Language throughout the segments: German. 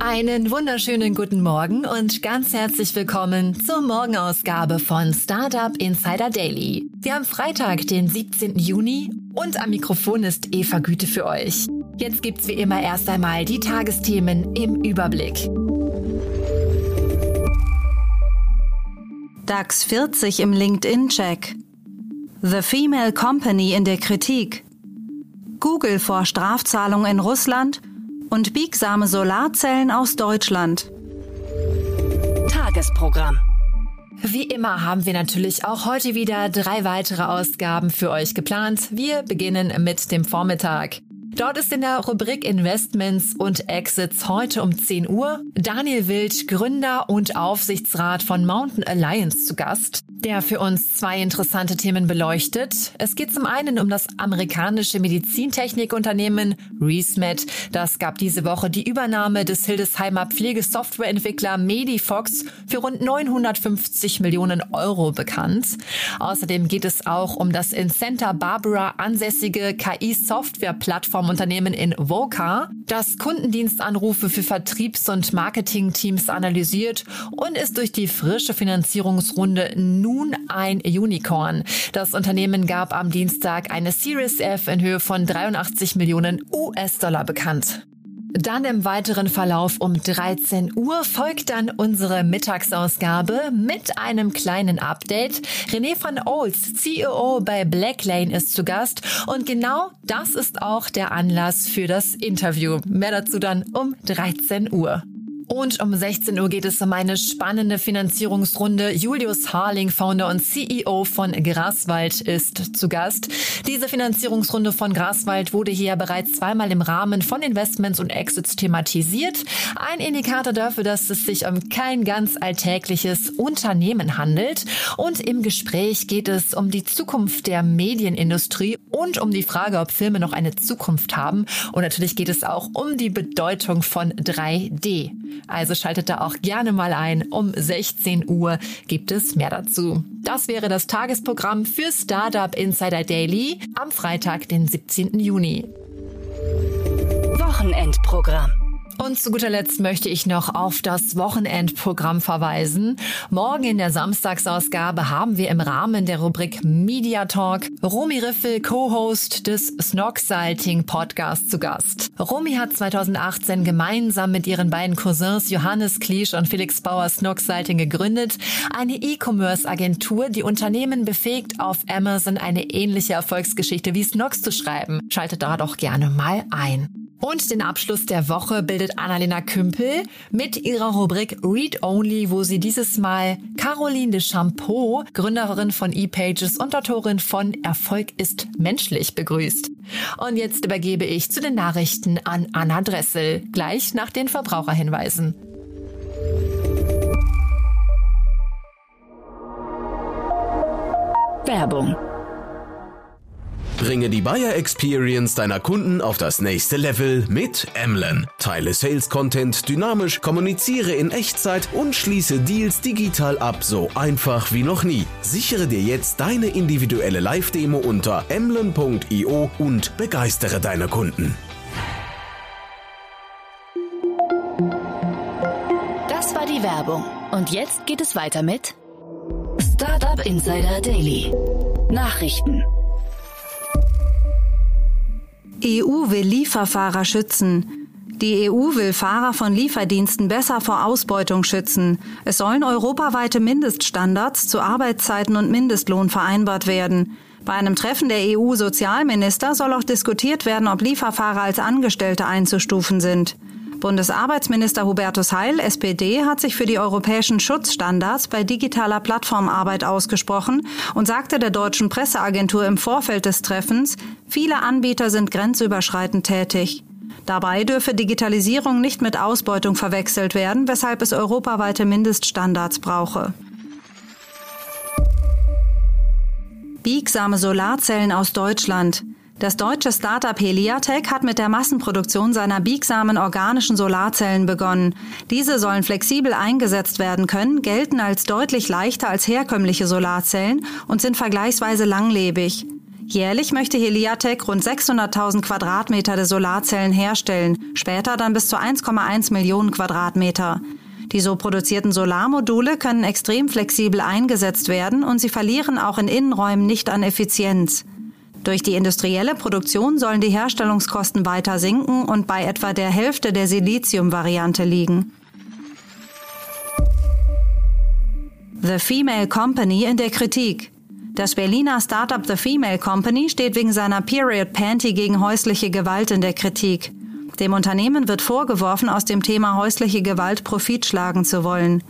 Einen wunderschönen guten Morgen und ganz herzlich willkommen zur Morgenausgabe von Startup Insider Daily. Wir haben Freitag, den 17. Juni und am Mikrofon ist Eva Güte für euch. Jetzt gibt's wie immer erst einmal die Tagesthemen im Überblick. DAX 40 im LinkedIn-Check. The Female Company in der Kritik. Google vor Strafzahlung in Russland – und biegsame Solarzellen aus Deutschland. Tagesprogramm. Wie immer haben wir natürlich auch heute wieder drei weitere Ausgaben für euch geplant. Wir beginnen mit dem Vormittag. Dort ist in der Rubrik Investments und Exits heute um 10 Uhr Daniel Wild, Gründer und Aufsichtsrat von Mountain Alliance zu Gast der für uns zwei interessante Themen beleuchtet. Es geht zum einen um das amerikanische Medizintechnikunternehmen ReseMed. Das gab diese Woche die Übernahme des Hildesheimer Pflegesoftwareentwickler Medifox für rund 950 Millionen Euro bekannt. Außerdem geht es auch um das in Santa Barbara ansässige KI-Software-Plattformunternehmen in Voca, das Kundendienstanrufe für Vertriebs- und Marketingteams analysiert und ist durch die frische Finanzierungsrunde nun nun ein Unicorn. Das Unternehmen gab am Dienstag eine Series F in Höhe von 83 Millionen US-Dollar bekannt. Dann im weiteren Verlauf um 13 Uhr folgt dann unsere Mittagsausgabe mit einem kleinen Update. René van Olds, CEO bei Blacklane, ist zu Gast und genau das ist auch der Anlass für das Interview. Mehr dazu dann um 13 Uhr. Und um 16 Uhr geht es um eine spannende Finanzierungsrunde. Julius Harling, Founder und CEO von Graswald, ist zu Gast. Diese Finanzierungsrunde von Graswald wurde hier bereits zweimal im Rahmen von Investments und Exits thematisiert. Ein Indikator dafür, dass es sich um kein ganz alltägliches Unternehmen handelt. Und im Gespräch geht es um die Zukunft der Medienindustrie und um die Frage, ob Filme noch eine Zukunft haben. Und natürlich geht es auch um die Bedeutung von 3D. Also schaltet da auch gerne mal ein. Um 16 Uhr gibt es mehr dazu. Das wäre das Tagesprogramm für Startup Insider Daily am Freitag, den 17. Juni. Wochenendprogramm. Und zu guter Letzt möchte ich noch auf das Wochenendprogramm verweisen. Morgen in der Samstagsausgabe haben wir im Rahmen der Rubrik Media Talk Romy Riffel, Co-Host des Snog Salting Podcasts zu Gast. Romy hat 2018 gemeinsam mit ihren beiden Cousins Johannes Kliesch und Felix Bauer Snog Salting gegründet, eine E-Commerce-Agentur, die Unternehmen befähigt, auf Amazon eine ähnliche Erfolgsgeschichte wie Snox zu schreiben. Schaltet da doch gerne mal ein. Und den Abschluss der Woche bildet Annalena Kümpel mit ihrer Rubrik Read Only, wo sie dieses Mal Caroline de Champeau, Gründerin von ePages und Autorin von Erfolg ist menschlich begrüßt. Und jetzt übergebe ich zu den Nachrichten an Anna Dressel, gleich nach den Verbraucherhinweisen. Werbung Bringe die Buyer Experience deiner Kunden auf das nächste Level mit Emlen. Teile Sales Content dynamisch, kommuniziere in Echtzeit und schließe Deals digital ab, so einfach wie noch nie. Sichere dir jetzt deine individuelle Live-Demo unter emlen.io und begeistere deine Kunden. Das war die Werbung. Und jetzt geht es weiter mit Startup Insider Daily. Nachrichten. EU will Lieferfahrer schützen. Die EU will Fahrer von Lieferdiensten besser vor Ausbeutung schützen. Es sollen europaweite Mindeststandards zu Arbeitszeiten und Mindestlohn vereinbart werden. Bei einem Treffen der EU-Sozialminister soll auch diskutiert werden, ob Lieferfahrer als Angestellte einzustufen sind. Bundesarbeitsminister Hubertus Heil, SPD, hat sich für die europäischen Schutzstandards bei digitaler Plattformarbeit ausgesprochen und sagte der deutschen Presseagentur im Vorfeld des Treffens, viele Anbieter sind grenzüberschreitend tätig. Dabei dürfe Digitalisierung nicht mit Ausbeutung verwechselt werden, weshalb es europaweite Mindeststandards brauche. Biegsame Solarzellen aus Deutschland. Das deutsche Startup Heliatech hat mit der Massenproduktion seiner biegsamen organischen Solarzellen begonnen. Diese sollen flexibel eingesetzt werden können, gelten als deutlich leichter als herkömmliche Solarzellen und sind vergleichsweise langlebig. Jährlich möchte Heliatech rund 600.000 Quadratmeter der Solarzellen herstellen, später dann bis zu 1,1 Millionen Quadratmeter. Die so produzierten Solarmodule können extrem flexibel eingesetzt werden und sie verlieren auch in Innenräumen nicht an Effizienz. Durch die industrielle Produktion sollen die Herstellungskosten weiter sinken und bei etwa der Hälfte der Silizium-Variante liegen. The Female Company in der Kritik. Das Berliner Startup The Female Company steht wegen seiner Period Panty gegen häusliche Gewalt in der Kritik. Dem Unternehmen wird vorgeworfen, aus dem Thema häusliche Gewalt Profit schlagen zu wollen.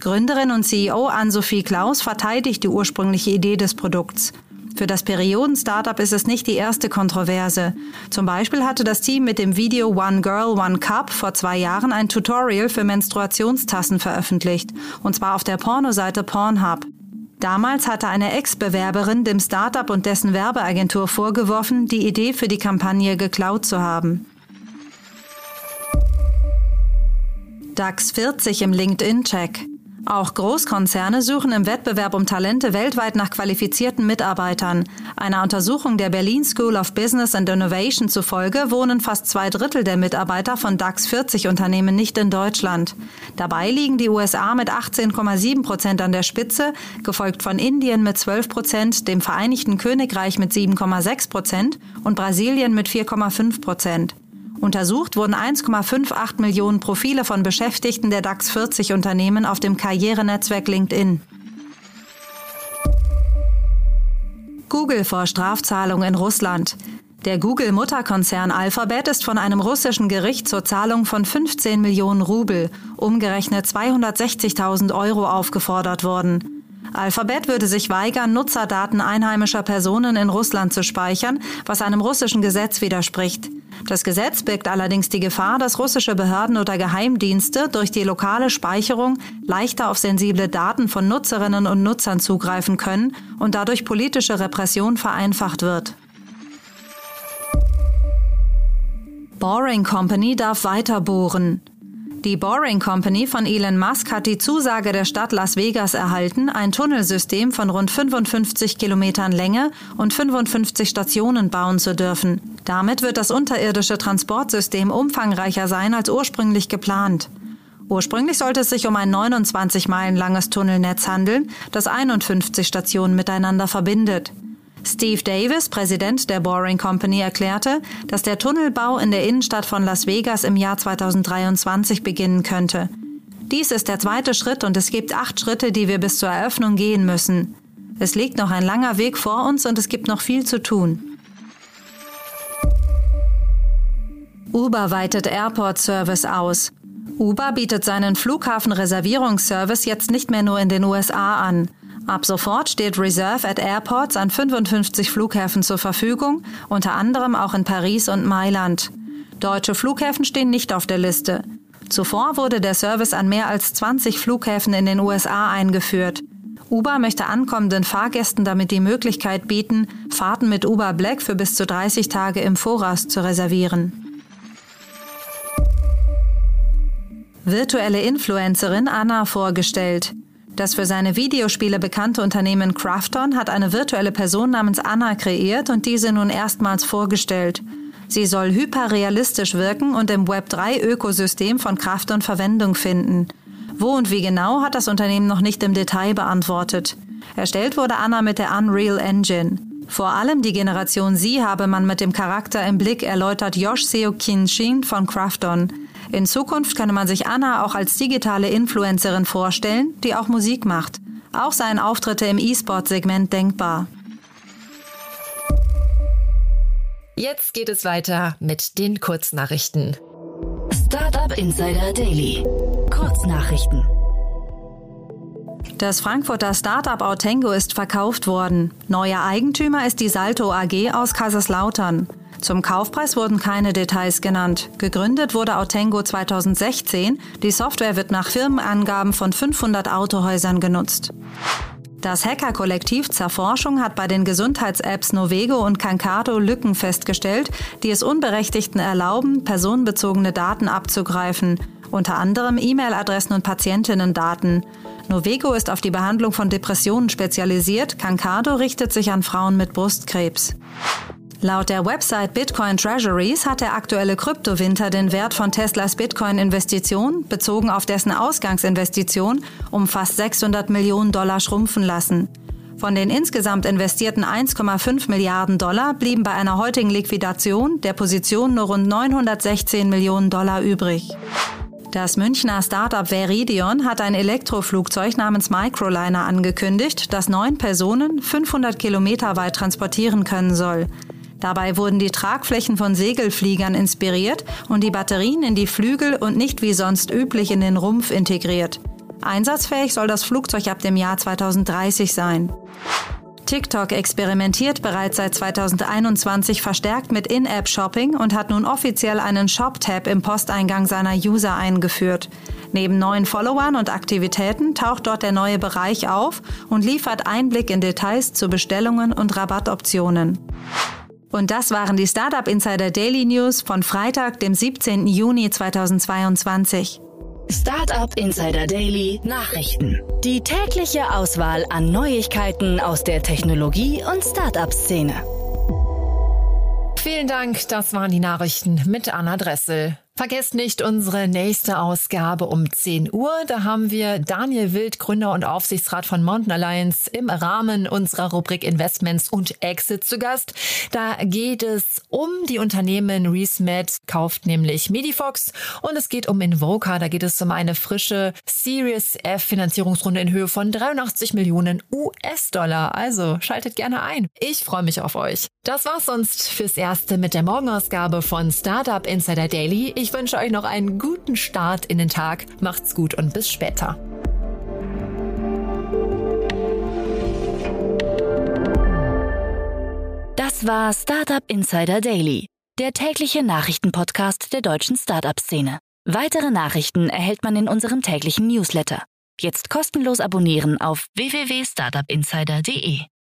Gründerin und CEO Ann-Sophie Klaus verteidigt die ursprüngliche Idee des Produkts. Für das Perioden-Startup ist es nicht die erste Kontroverse. Zum Beispiel hatte das Team mit dem Video One Girl, One Cup vor zwei Jahren ein Tutorial für Menstruationstassen veröffentlicht, und zwar auf der Pornoseite Pornhub. Damals hatte eine Ex-Bewerberin dem Startup und dessen Werbeagentur vorgeworfen, die Idee für die Kampagne geklaut zu haben. DAX 40 im LinkedIn-Check. Auch Großkonzerne suchen im Wettbewerb um Talente weltweit nach qualifizierten Mitarbeitern. Einer Untersuchung der Berlin School of Business and Innovation zufolge wohnen fast zwei Drittel der Mitarbeiter von DAX 40 Unternehmen nicht in Deutschland. Dabei liegen die USA mit 18,7 Prozent an der Spitze, gefolgt von Indien mit 12 Prozent, dem Vereinigten Königreich mit 7,6 Prozent und Brasilien mit 4,5 Prozent. Untersucht wurden 1,58 Millionen Profile von Beschäftigten der DAX 40 Unternehmen auf dem Karrierenetzwerk LinkedIn. Google vor Strafzahlung in Russland. Der Google-Mutterkonzern Alphabet ist von einem russischen Gericht zur Zahlung von 15 Millionen Rubel, umgerechnet 260.000 Euro, aufgefordert worden. Alphabet würde sich weigern, Nutzerdaten einheimischer Personen in Russland zu speichern, was einem russischen Gesetz widerspricht. Das Gesetz birgt allerdings die Gefahr, dass russische Behörden oder Geheimdienste durch die lokale Speicherung leichter auf sensible Daten von Nutzerinnen und Nutzern zugreifen können und dadurch politische Repression vereinfacht wird. Boring Company darf weiter bohren. Die Boring Company von Elon Musk hat die Zusage der Stadt Las Vegas erhalten, ein Tunnelsystem von rund 55 Kilometern Länge und 55 Stationen bauen zu dürfen. Damit wird das unterirdische Transportsystem umfangreicher sein als ursprünglich geplant. Ursprünglich sollte es sich um ein 29 Meilen langes Tunnelnetz handeln, das 51 Stationen miteinander verbindet. Steve Davis, Präsident der Boring Company, erklärte, dass der Tunnelbau in der Innenstadt von Las Vegas im Jahr 2023 beginnen könnte. Dies ist der zweite Schritt und es gibt acht Schritte, die wir bis zur Eröffnung gehen müssen. Es liegt noch ein langer Weg vor uns und es gibt noch viel zu tun. Uber weitet Airport Service aus. Uber bietet seinen Flughafenreservierungsservice jetzt nicht mehr nur in den USA an. Ab sofort steht Reserve at Airports an 55 Flughäfen zur Verfügung, unter anderem auch in Paris und Mailand. Deutsche Flughäfen stehen nicht auf der Liste. Zuvor wurde der Service an mehr als 20 Flughäfen in den USA eingeführt. Uber möchte ankommenden Fahrgästen damit die Möglichkeit bieten, Fahrten mit Uber Black für bis zu 30 Tage im Voraus zu reservieren. Virtuelle Influencerin Anna vorgestellt. Das für seine Videospiele bekannte Unternehmen Krafton hat eine virtuelle Person namens Anna kreiert und diese nun erstmals vorgestellt. Sie soll hyperrealistisch wirken und im Web3-Ökosystem von Krafton Verwendung finden. Wo und wie genau hat das Unternehmen noch nicht im Detail beantwortet. Erstellt wurde Anna mit der Unreal Engine. Vor allem die Generation Sie habe man mit dem Charakter im Blick, erläutert Josh Seo Kinshin von Krafton. In Zukunft könne man sich Anna auch als digitale Influencerin vorstellen, die auch Musik macht. Auch seien Auftritte im E-Sport-Segment denkbar. Jetzt geht es weiter mit den Kurznachrichten. Startup Insider Daily. Kurznachrichten. Das Frankfurter Startup Autengo ist verkauft worden. Neuer Eigentümer ist die Salto AG aus Kaiserslautern. Zum Kaufpreis wurden keine Details genannt. Gegründet wurde Autengo 2016. Die Software wird nach Firmenangaben von 500 Autohäusern genutzt. Das Hacker-Kollektiv Zerforschung hat bei den Gesundheits-Apps Novego und Cancado Lücken festgestellt, die es Unberechtigten erlauben, personenbezogene Daten abzugreifen, unter anderem E-Mail-Adressen und Patientinnendaten. Novego ist auf die Behandlung von Depressionen spezialisiert, Cancado richtet sich an Frauen mit Brustkrebs. Laut der Website Bitcoin Treasuries hat der aktuelle Kryptowinter den Wert von Teslas Bitcoin-Investition, bezogen auf dessen Ausgangsinvestition, um fast 600 Millionen Dollar schrumpfen lassen. Von den insgesamt investierten 1,5 Milliarden Dollar blieben bei einer heutigen Liquidation der Position nur rund 916 Millionen Dollar übrig. Das Münchner Startup Veridion hat ein Elektroflugzeug namens Microliner angekündigt, das neun Personen 500 Kilometer weit transportieren können soll. Dabei wurden die Tragflächen von Segelfliegern inspiriert und die Batterien in die Flügel und nicht wie sonst üblich in den Rumpf integriert. Einsatzfähig soll das Flugzeug ab dem Jahr 2030 sein. TikTok experimentiert bereits seit 2021 verstärkt mit In-App-Shopping und hat nun offiziell einen Shop-Tab im Posteingang seiner User eingeführt. Neben neuen Followern und Aktivitäten taucht dort der neue Bereich auf und liefert Einblick in Details zu Bestellungen und Rabattoptionen. Und das waren die Startup Insider Daily News von Freitag, dem 17. Juni 2022. Startup Insider Daily Nachrichten. Die tägliche Auswahl an Neuigkeiten aus der Technologie- und Startup-Szene. Vielen Dank, das waren die Nachrichten mit Anna Dressel. Vergesst nicht unsere nächste Ausgabe um 10 Uhr. Da haben wir Daniel Wild, Gründer und Aufsichtsrat von Mountain Alliance, im Rahmen unserer Rubrik Investments und Exit zu Gast. Da geht es um die Unternehmen ReesMed, kauft nämlich Medifox und es geht um Invoca. Da geht es um eine frische Series F Finanzierungsrunde in Höhe von 83 Millionen US-Dollar. Also schaltet gerne ein. Ich freue mich auf euch. Das war's sonst fürs Erste mit der Morgenausgabe von Startup Insider Daily. Ich ich wünsche euch noch einen guten Start in den Tag. Macht's gut und bis später. Das war Startup Insider Daily, der tägliche Nachrichtenpodcast der deutschen Startup-Szene. Weitere Nachrichten erhält man in unserem täglichen Newsletter. Jetzt kostenlos abonnieren auf www.startupinsider.de.